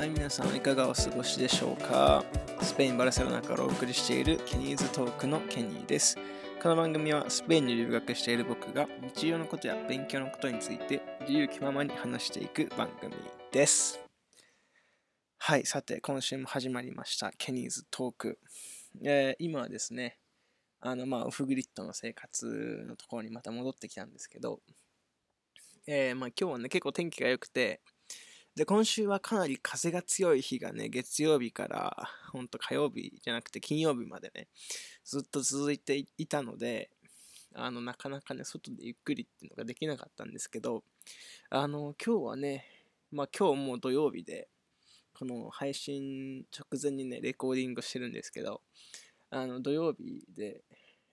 はい、皆さんいかがお過ごしでしょうか？スペイン・バルセロナからお送りしているケニーズトークのケニーです。この番組はスペインに留学している僕が日常のことや勉強のことについて自由気ままに話していく番組です。はい、さて今週も始まりましたケニーズトーク。えー、今はですね、あのまあオフグリッドの生活のところにまた戻ってきたんですけど、えー、まあ今日はね結構天気が良くて、で、今週はかなり風が強い日がね、月曜日から、ほんと火曜日じゃなくて金曜日までね、ずっと続いていたので、あの、なかなかね、外でゆっくりっていうのができなかったんですけど、あの、今日はね、まあ今日も土曜日で、この配信直前にね、レコーディングしてるんですけど、あの、土曜日で、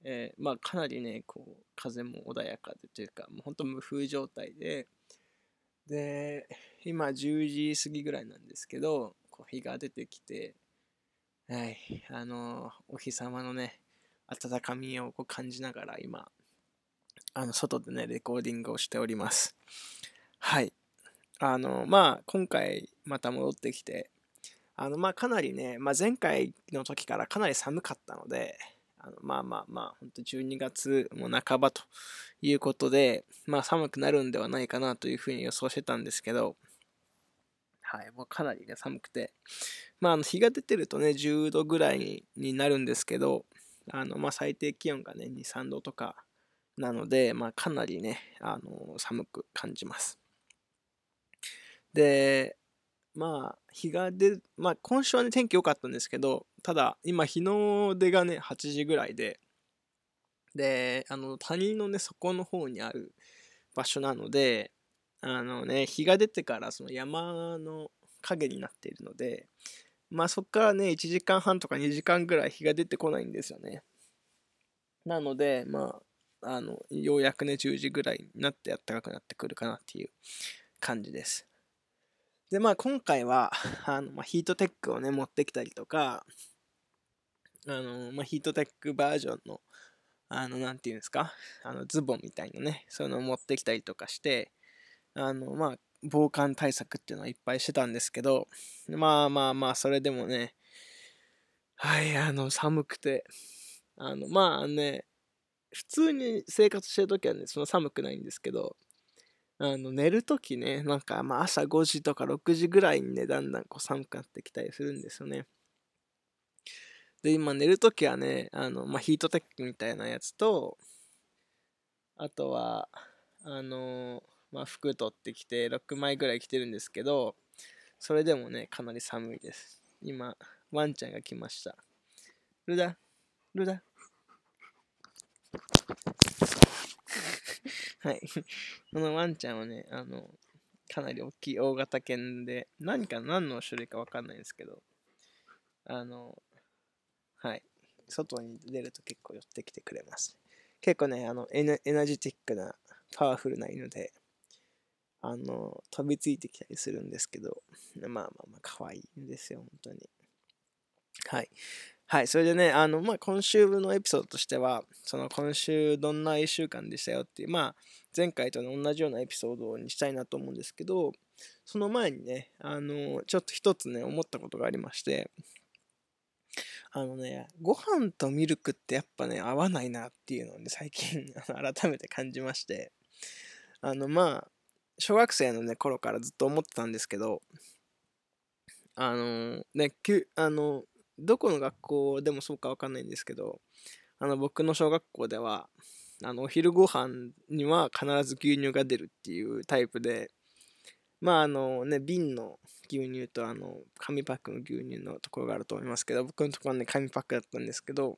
えー、まあかなりね、こう、風も穏やかでというか、もうほんと無風状態で、で、今10時過ぎぐらいなんですけど、こう日が出てきて、はい、あの、お日様のね、温かみをこう感じながら今、あの、外でね、レコーディングをしております。はい。あの、まあ、今回また戻ってきて、あの、まあ、かなりね、まあ、前回の時からかなり寒かったので、あのまあまあまあ、本当12月も半ばということで、まあ寒くなるんではないかなというふうに予想してたんですけど、はい、もうかなりね、寒くて、まあ、あの日が出てるとね、10度ぐらいになるんですけど、あの、まあ、最低気温がね、2、3度とかなので、まあ、かなりね、あの、寒く感じます。で、まあ、日が出る、まあ、今週はね、天気良かったんですけど、ただ、今、日の出がね、8時ぐらいで、で、あの、谷のね、底の方にある場所なので、あのね、日が出てからその山の影になっているので、まあそこからね、1時間半とか2時間ぐらい日が出てこないんですよね。なので、まあ、あの、ようやくね、10時ぐらいになって暖かくなってくるかなっていう感じです。で、まあ今回は、あの、まあ、ヒートテックをね、持ってきたりとか、あの、まあ、ヒートテックバージョンの、あの、なんていうんですか、あの、ズボンみたいなね、そういうのを持ってきたりとかして、あの、まあ、防寒対策っていうのはいっぱいしてたんですけど、まあまあまあ、それでもね、はい、あの、寒くて、あの、まあね、普通に生活してるときはね、そんな寒くないんですけど、あの、寝るときね、なんか、まあ、朝5時とか6時ぐらいにね、だんだんこう寒くなってきたりするんですよね。で、今寝るときはね、あの、まあ、ヒートテックみたいなやつと、あとは、あの、まあ、服取ってきて、6枚ぐらい着てるんですけど、それでもね、かなり寒いです。今、ワンちゃんが来ました。ルダ、ルダ。はい。このワンちゃんはね、あの、かなり大きい大型犬で、何か何の種類かわかんないんですけど、あの、はい。外に出ると結構寄ってきてくれます。結構ね、あのエナ、エナジティックな、パワフルな犬で、あの、飛びついてきたりするんですけど、まあまあまあ、可愛いんですよ、本当に。はい。はい、それでね、あの、まあ、今週のエピソードとしては、その今週どんな1週間でしたよっていう、まあ、前回と同じようなエピソードにしたいなと思うんですけど、その前にね、あの、ちょっと一つね、思ったことがありまして、あのね、ご飯とミルクってやっぱね、合わないなっていうのをね、最近 改めて感じまして、あの、まあ、小学生のね、頃からずっと思ってたんですけど、あの、ね、あの、どこの学校でもそうかわかんないんですけど、あの、僕の小学校では、あの、お昼ご飯には必ず牛乳が出るっていうタイプで、まあ、あのね、瓶の牛乳と、あの、紙パックの牛乳のところがあると思いますけど、僕のところはね、紙パックだったんですけど、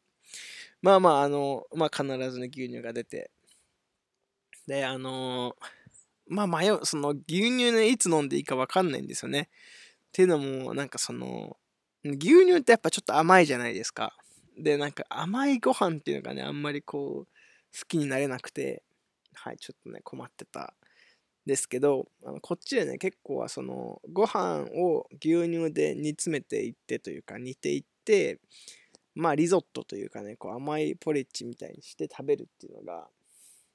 まあまあ、あの、まあ、必ずね、牛乳が出て、で、あのまあ迷う、その牛乳ね、いつ飲んでいいかわかんないんですよね。っていうのも、なんかその、牛乳ってやっぱちょっと甘いじゃないですか。で、なんか甘いご飯っていうのがね、あんまりこう、好きになれなくて、はい、ちょっとね、困ってた。ですけど、あのこっちでね、結構はその、ご飯を牛乳で煮詰めていってというか、煮ていって、まあ、リゾットというかね、こう甘いポリッチみたいにして食べるっていうのが、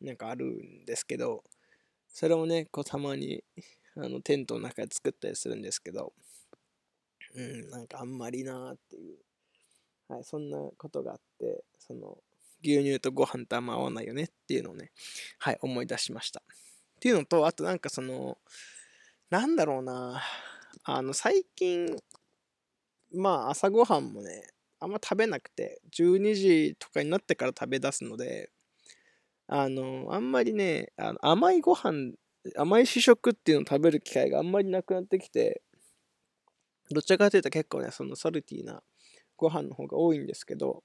なんかあるんですけど、それをね、こうたまに、あの、テントの中で作ったりするんですけど、うん、なんかあんまりなーっていう、はい、そんなことがあって、その、牛乳とご飯とあんま合わないよねっていうのをね、はい、思い出しました。っていうのと、あとなんかその、なんだろうな、あの、最近、まあ朝ごはんもね、あんま食べなくて、12時とかになってから食べ出すので、あの、あんまりね、あの甘いご飯、甘い主食っていうのを食べる機会があんまりなくなってきて、どちらかというと結構ね、そのソルティーなご飯の方が多いんですけど、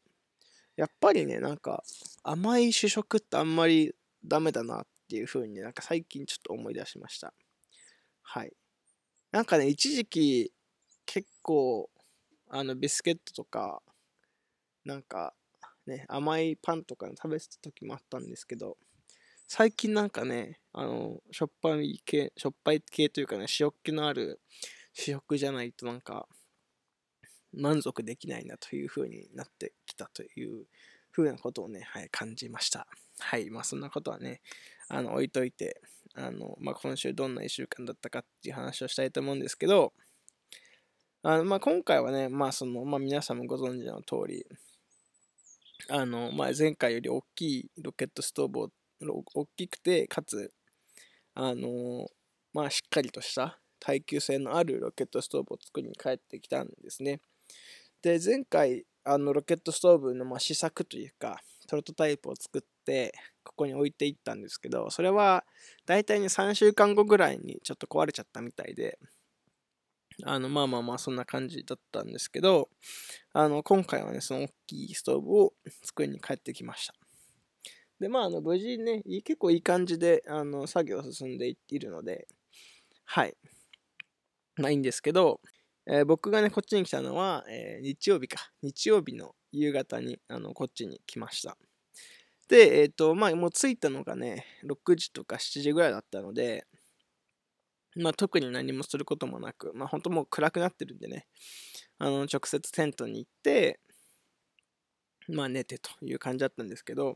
やっぱりね、なんか甘い主食ってあんまりダメだなっていう風にね、なんか最近ちょっと思い出しました。はい。なんかね、一時期結構あのビスケットとかなんかね、甘いパンとか食べてた時もあったんですけど、最近なんかね、あの、しょっぱい系、しょっぱい系というかね、塩気のある主食じゃないとなんか、満足できないなという風になってきたという風なことをね、はい、感じました。はい、まあそんなことはね、あの、置いといて、あの、まあ今週どんな1週間だったかっていう話をしたいと思うんですけど、あのまあ、今回はね、まあそのまあ、皆さんもご存知の通り、あの、まあ、前回より大きいロケットストーブを、大きくて、かつ、あの、まあ、しっかりとした耐久性のあるロケットストーブを作りに帰ってきたんですね。で、前回、あの、ロケットストーブのま試作というか、プロトタイプを作って、ここに置いていったんですけど、それは、大体ね、3週間後ぐらいにちょっと壊れちゃったみたいで、あの、まあまあまあ、そんな感じだったんですけど、あの、今回はね、その大きいストーブを作りに帰ってきました。で、まあ、あの、無事ね、結構いい感じで、あの、作業進んでいっているので、はい。まあいいんですけど、えー、僕がね、こっちに来たのは、えー、日曜日か。日曜日の夕方に、あの、こっちに来ました。で、えっ、ー、と、まあ、もう着いたのがね、6時とか7時ぐらいだったので、まあ、特に何もすることもなく、まあ、本当もう暗くなってるんでね、あの、直接テントに行って、まあ、寝てという感じだったんですけど、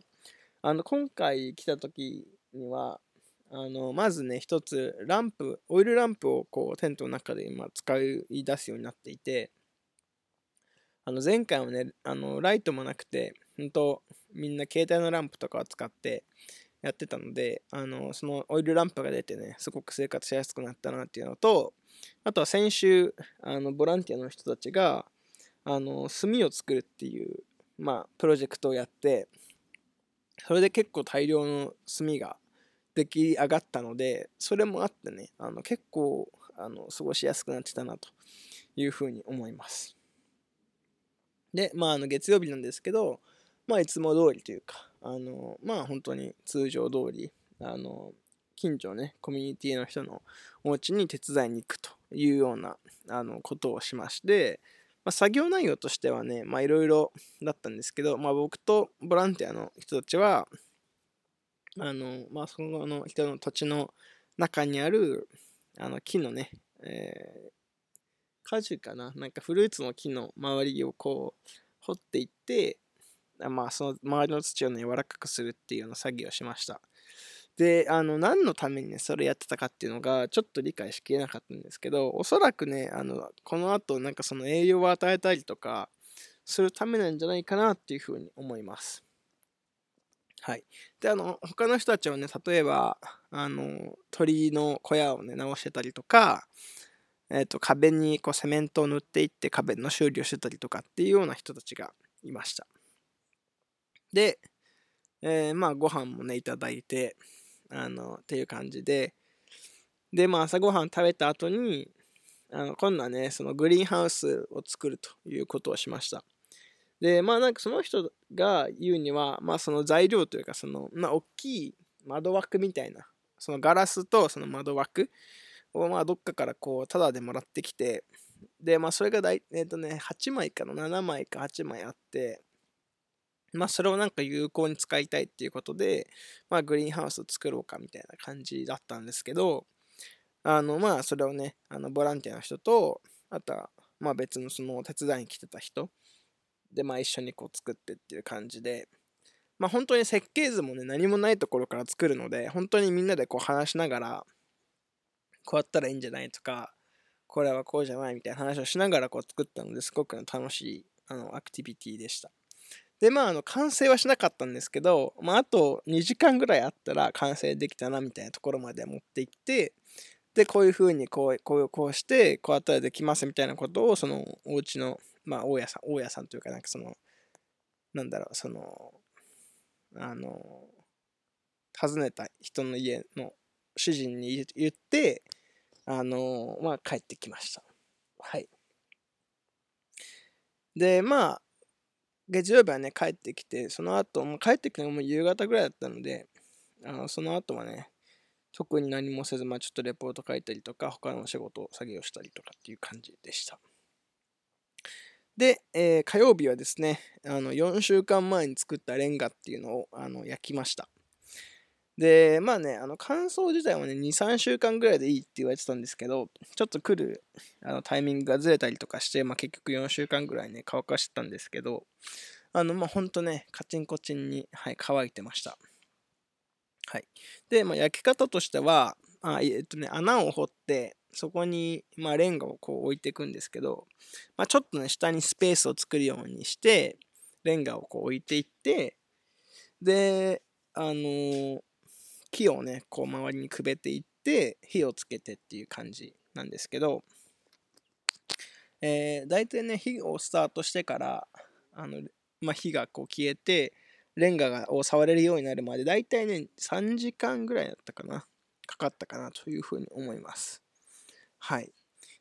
あの、今回来た時には、あの、まずね、一つ、ランプ、オイルランプをこう、テントの中で今使い出すようになっていて、あの、前回はね、あの、ライトもなくて、本当みんな携帯のランプとかを使って、やってたので、あの、そのオイルランプが出てね、すごく生活しやすくなったなっていうのと、あとは先週、あの、ボランティアの人たちが、あの、炭を作るっていう、まあ、プロジェクトをやって、それで結構大量の炭が出来上がったので、それもあってね、あの結構あの過ごしやすくなってたなというふうに思います。で、まあ、あの月曜日なんですけど、まあ、いつも通りというか、あの、まあ、本当に通常通り、あの、近所ね、コミュニティの人のお家に手伝いに行くというような、あの、ことをしまして、まあ、作業内容としてはね、まあ、いろいろだったんですけど、まあ、僕とボランティアの人たちは、あの、まあ、そのの人の土地の中にある、あの、木のね、えー、果樹かななんかフルーツの木の周りをこう、掘っていって、まあ、その周りの土をね、柔らかくするっていうような作業をしました。で、あの、何のためにね、それやってたかっていうのが、ちょっと理解しきれなかったんですけど、おそらくね、あの、この後、なんかその栄養を与えたりとか、するためなんじゃないかなっていうふうに思います。はい。で、あの、他の人たちはね、例えば、あの、鳥の小屋をね、直してたりとか、えっ、ー、と、壁にこうセメントを塗っていって壁の修理をしてたりとかっていうような人たちがいました。で、えー、まあご飯もね、いただいて、あの、っていう感じで、で、まあ朝ごはん食べた後に、あの今度はね、そのグリーンハウスを作るということをしました。で、まあなんかその人が言うには、まあその材料というか、その、まあ大きい窓枠みたいな、そのガラスとその窓枠をまあどっかからこう、タダでもらってきて、で、まあそれが大、えっ、ー、とね、8枚かな、7枚か8枚あって、まあ、それをなんか有効に使いたいっていうことで、まあ、グリーンハウスを作ろうかみたいな感じだったんですけど、あの、まあ、それをね、あの、ボランティアの人と、あとは、まあ、別のその手伝いに来てた人で、まあ、一緒にこう作ってっていう感じで、まあ、本当に設計図もね、何もないところから作るので、本当にみんなでこう話しながら、こうやったらいいんじゃないとか、これはこうじゃないみたいな話をしながらこう作ったのですごく楽しいあのアクティビティでした。で、まあ、あの、完成はしなかったんですけど、まあ、あと2時間ぐらいあったら完成できたなみたいなところまで持っていって、で、こういうふうにこう、こう、こうして、こうやったらできますみたいなことを、その、お家の、まあ、大家さん、大家さんというか、なんかその、なんだろう、その、あの、訪ねた人の家の主人に言って、あの、まあ、帰ってきました。はい。で、まあ、月曜日はね、帰ってきて、その後、もう帰ってくるのも夕方ぐらいだったので、あのその後はね、特に何もせず、まあ、ちょっとレポート書いたりとか、他の仕事を作業したりとかっていう感じでした。で、えー、火曜日はですね、あの4週間前に作ったレンガっていうのをあの焼きました。で、まあね、あの乾燥自体はね、2、3週間ぐらいでいいって言われてたんですけど、ちょっと来るあのタイミングがずれたりとかして、まあ、結局4週間ぐらいね、乾かしてたんですけど、あの、まあ、ほんとね、カチンコチンに、はい、乾いてました。はい。で、まあ、焼き方としては、あえっとね、穴を掘って、そこに、まあ、レンガをこう置いていくんですけど、まあ、ちょっとね、下にスペースを作るようにして、レンガをこう置いていって、で、あのー、木をね、こう周りにくべていって、火をつけてっていう感じなんですけど、えー、大体ね、火をスタートしてから、あの、まあ、火がこう消えて、レンガを触れるようになるまで、大体ね、3時間ぐらいだったかな、かかったかなというふうに思います。はい。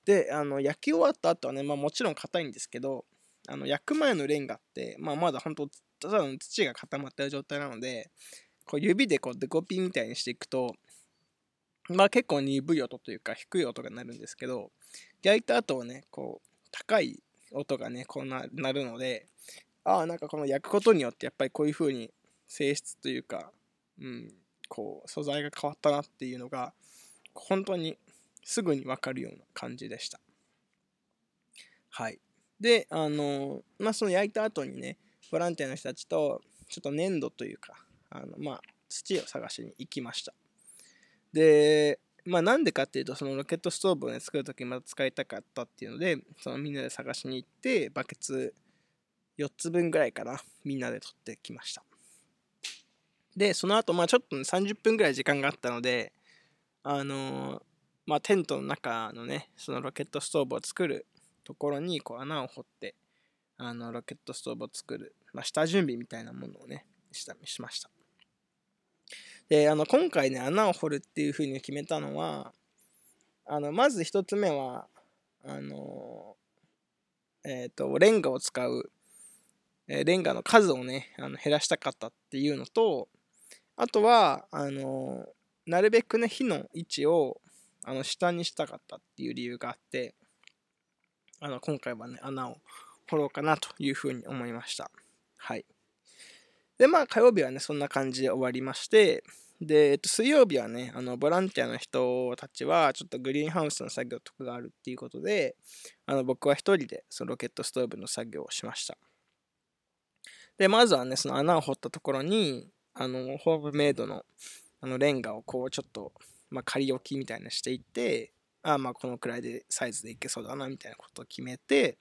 で、あの、焼き終わった後はね、まあもちろん硬いんですけど、あの、焼く前のレンガって、まあまだ本当ただの土が固まってる状態なので、こう指でこうデコピンみたいにしていくと、まあ結構鈍い音というか低い音が鳴るんですけど、焼いた後はね、こう高い音がね、こうなるので、ああ、なんかこの焼くことによってやっぱりこういう風に性質というか、うん、こう素材が変わったなっていうのが、本当にすぐにわかるような感じでした。はい。で、あの、まあその焼いた後にね、ボランティアの人たちと、ちょっと粘土というか、あの、まあ、土を探しに行きました。で、まあなんでかっていうと、そのロケットストーブをね、作るときまた使いたかったっていうので、そのみんなで探しに行って、バケツ4つ分ぐらいかな、みんなで取ってきました。で、その後、まあちょっと、ね、30分ぐらい時間があったので、あのー、まあテントの中のね、そのロケットストーブを作るところにこう穴を掘って、あのロケットストーブを作る、まあ、下準備みたいなものをね、したしました。で、あの、今回ね、穴を掘るっていうふうに決めたのは、あの、まず一つ目は、あの、えっ、ー、と、レンガを使う、え、レンガの数をね、あの減らしたかったっていうのと、あとは、あの、なるべくね、火の位置を、あの、下にしたかったっていう理由があって、あの、今回はね、穴を掘ろうかなというふうに思いました。はい。で、まあ、火曜日はね、そんな感じで終わりまして、で、えっと、水曜日はね、あの、ボランティアの人たちは、ちょっとグリーンハウスの作業とかがあるっていうことで、あの、僕は一人で、そのロケットストーブの作業をしました。で、まずはね、その穴を掘ったところに、あの、ホームメイドの、あの、レンガをこう、ちょっと、まあ、仮置きみたいなしていって、あまあ、このくらいで、サイズでいけそうだな、みたいなことを決めて、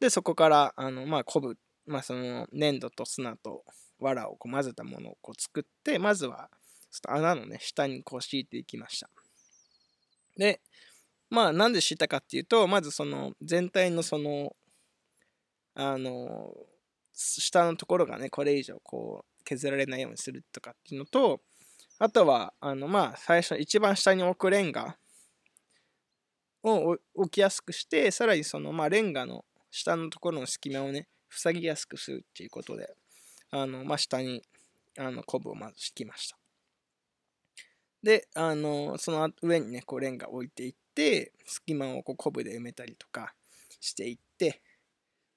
で、そこから、あの、まあ、こぶ、まあ、その、粘土と砂と、藁をこう混ぜたものをこう作って、まずはちょっと穴のね、下にこう敷いていきました。で、まあなんで敷いたかっていうと、まずその全体のその、あの、下のところがね、これ以上こう削られないようにするとかっていうのと、あとは、あの、まあ、最初、一番下に置くレンガを置きやすくして、さらにその、まあ、レンガの下のところの隙間をね、塞ぎやすくするっていうことで、あの、まあ、下に、あの、コブをまず敷きました。で、あの、その上にね、こう、レンガ置いていって、隙間をこう、コブで埋めたりとかしていって、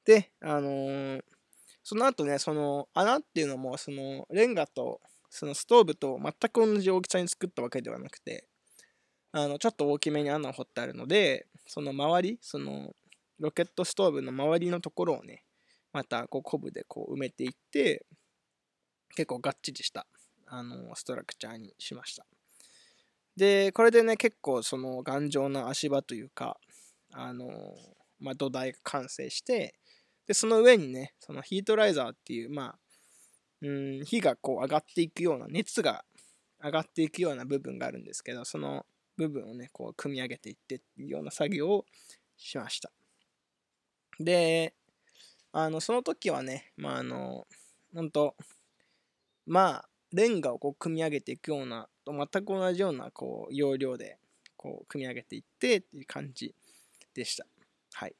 で、あのー、その後ね、その穴っていうのも、そのレンガと、そのストーブと全く同じ大きさに作ったわけではなくて、あの、ちょっと大きめに穴を掘ってあるので、その周り、そのロケットストーブの周りのところをね、またこうコブでこう埋めていって結構がっちりしたあのストラクチャーにしました。でこれでね結構その頑丈な足場というかあの、まあ、土台が完成して、で、その上にね、そのヒートライザーっていう、まあ、うん、火がこう上がっていくような、熱が上がっていくような部分があるんですけど、その部分をね、こう組み上げていってっていうような作業をしました。で、あの、その時はね、まあ、あの、本当まあ、レンガをこう組み上げていくような、と全く同じようなこう要領でこう組み上げていってっていう感じでした。はい。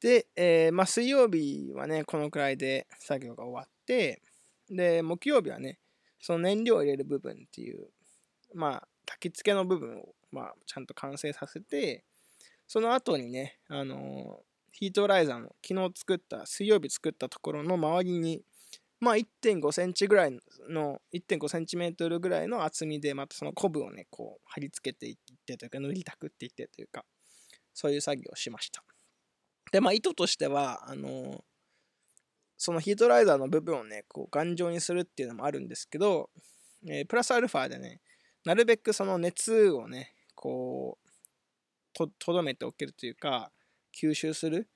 で、えー、まあ、水曜日はね、このくらいで作業が終わって、で、木曜日はね、その燃料を入れる部分っていう、まあ、焚き付けの部分を、まあ、ちゃんと完成させて、その後にね、あのー、ヒートライザーの昨日作った、水曜日作ったところの周りに、まあ、1.5センチぐらいの、1.5センチメートルぐらいの厚みで、またそのコブをね、こう、貼り付けていってというか、塗りたくっていってというか、そういう作業をしました。で、まあ、意図としては、あのそのヒートライザーの部分をね、こう頑丈にするっていうのもあるんですけど、えー、プラスアルファでね、なるべくその熱をね、こう、と、どめておけるというか、吸収する、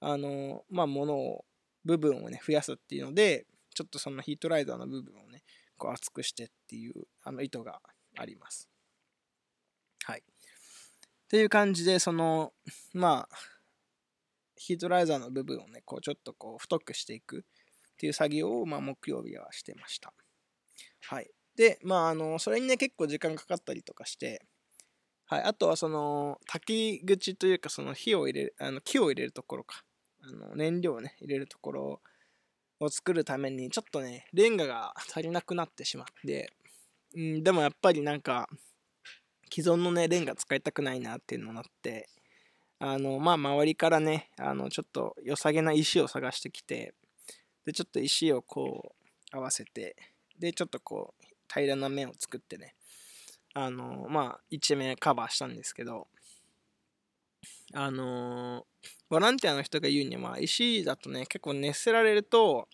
あのまあ、ものを、部分をね、増やすっていうので、ちょっとそのヒートライザーの部分をね、こう厚くしてっていう、あの意図があります。はい。っていう感じで、その、まあ、ヒートライザーの部分をね、こうちょっとこう太くしていくっていう作業を、まあ、木曜日はしてました。はい。で、まあ、あの、それにね、結構時間かかったりとかして、はい。あとは、その、炊き口というか、その火を入れる、あの、木を入れるところか。あの、燃料をね、入れるところを作るために、ちょっとね、レンガが足りなくなってしまって、うん、でもやっぱりなんか、既存のね、レンガ使いたくないなっていうのになって、あの、まあ、周りからね、あの、ちょっと良さげな石を探してきて、で、ちょっと石をこう、合わせて、で、ちょっとこう、平らな面を作ってね、あの、まあ、一面カバーしたんですけど、あのボランティアの人が言うには、石だとね、結構熱せられると、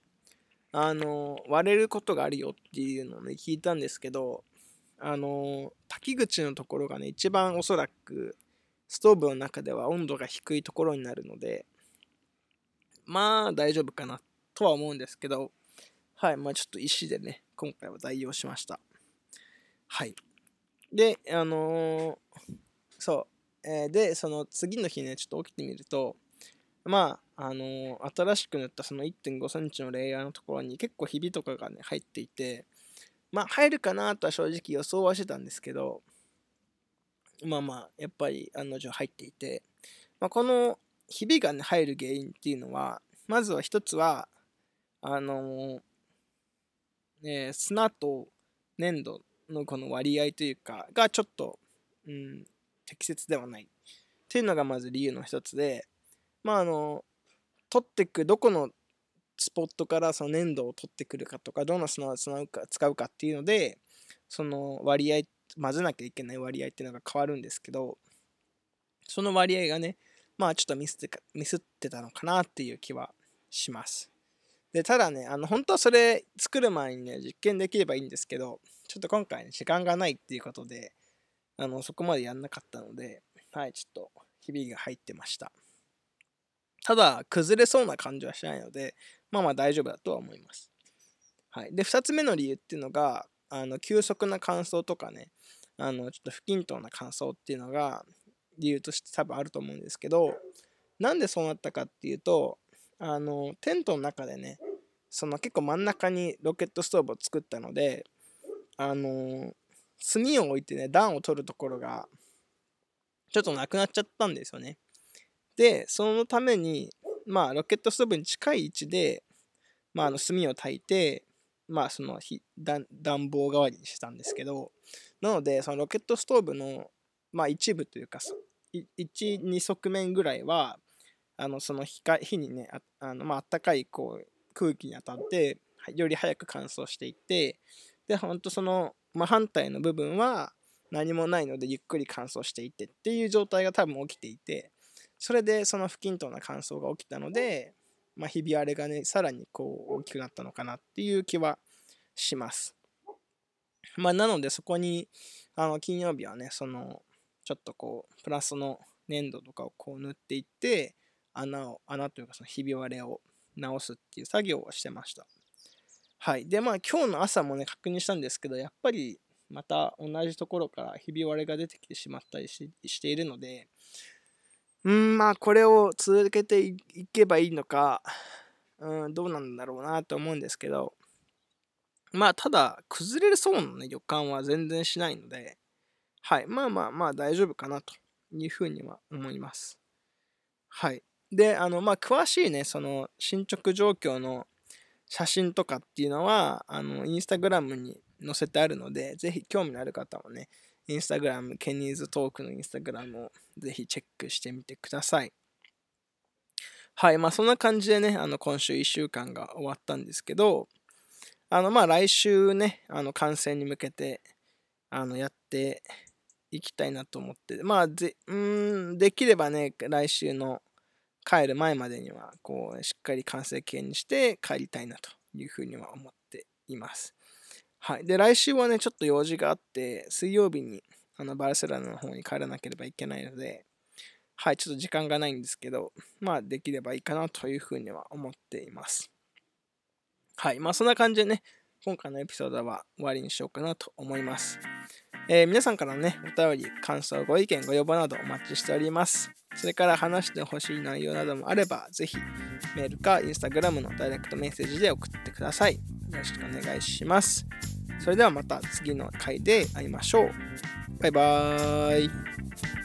あの割れることがあるよっていうのをね、聞いたんですけど、あの滝口のところがね、一番おそらく、ストーブの中では温度が低いところになるので、まあ大丈夫かなとは思うんですけど、はい、まあちょっと石でね、今回は代用しました。はい。で、あのー、そう、えー、で、その次の日ね、ちょっと起きてみると、まあ、あのー、新しく塗ったその1.5センチのレイヤーのところに結構ひびとかがね、入っていて、まあ入るかなとは正直予想はしてたんですけど、まあまあ、やっぱり案の定入っていて、まあ、このひびが、ね、入る原因っていうのは、まずは一つは、あのー、砂と粘土のこの割合というか、がちょっと、うん、適切ではない。っていうのがまず理由の一つで、まああの、取ってく、どこのスポットからその粘土を取ってくるかとか、どの砂を使うか使うかっていうので、その割合混ぜなきゃいけない割合っていうのが変わるんですけど、その割合がね、まあちょっとミスってミスってたのかなっていう気はします。で、ただね、あの、本当はそれ作る前にね、実験できればいいんですけど、ちょっと今回ね、時間がないっていうことで、あの、そこまでやんなかったので、はい、ちょっと、ひびが入ってました。ただ、崩れそうな感じはしないので、まあまあ大丈夫だとは思います。はい。で、2つ目の理由っていうのが、あの、急速な乾燥とかね、あの、ちょっと不均等な乾燥っていうのが理由として多分あると思うんですけど、なんでそうなったかっていうと、あの、テントの中でね、その結構真ん中にロケットストーブを作ったので、あの、炭を置いてね、暖を取るところが、ちょっとなくなっちゃったんですよね。で、そのために、まあ、ロケットストーブに近い位置で、まあ、あの炭を焚いて、まあ、その暖房代わりにしたんですけど、なので、そのロケットストーブの、まあ、一部というか、1、2側面ぐらいは、あのその火か火にね、ああのまあったかいこう空気に当たって、より早く乾燥していって、で、ほんとその真反対の部分は何もないのでゆっくり乾燥していってっていう状態が多分起きていて、それでその不均等な乾燥が起きたので、まあ、ひび割れがね、さらにこう大きくなったのかなっていう気はします。まあ、なのでそこに、あの、金曜日はね、その、ちょっとこう、プラスの粘土とかをこう塗っていって、穴を、穴というかそのひび割れを直すっていう作業をしてました。はい。で、まあ今日の朝もね、確認したんですけど、やっぱりまた同じところからひび割れが出てきてしまったりしているので、うん、まあこれを続けていけばいいのか、うん、どうなんだろうなと思うんですけど、まあただ崩れるそうな、ね、予感は全然しないので、はい。まあまあまあ大丈夫かなというふうには思います。はい。で、あの、まあ詳しいね、その進捗状況の写真とかっていうのは、あの、インスタグラムに載せてあるので、ぜひ興味のある方はね、インスタグラム、ケニーズトークのインスタグラムをぜひチェックしてみてください。はい、まあそんな感じでね、あの今週1週間が終わったんですけど、あのまあ来週ね、あの完成に向けてあのやっていきたいなと思って、まあぜ、うん、できればね、来週の帰る前までには、こう、しっかり完成形にして帰りたいなというふうには思っています。はい。で、来週はね、ちょっと用事があって、水曜日にあのバルセロナの方に帰らなければいけないので、はい、ちょっと時間がないんですけど、まあ、できればいいかなというふうには思っています。はい、まあ、そんな感じでね、今回のエピソードは終わりにしようかなと思います。えー、皆さんからのね、お便り、感想、ご意見、ご要望などお待ちしております。それから話してほしい内容などもあれば、ぜひメールかインスタグラムのダイレクトメッセージで送ってください。よろしくお願いします。それではまた次の回で会いましょう。バイバーイ。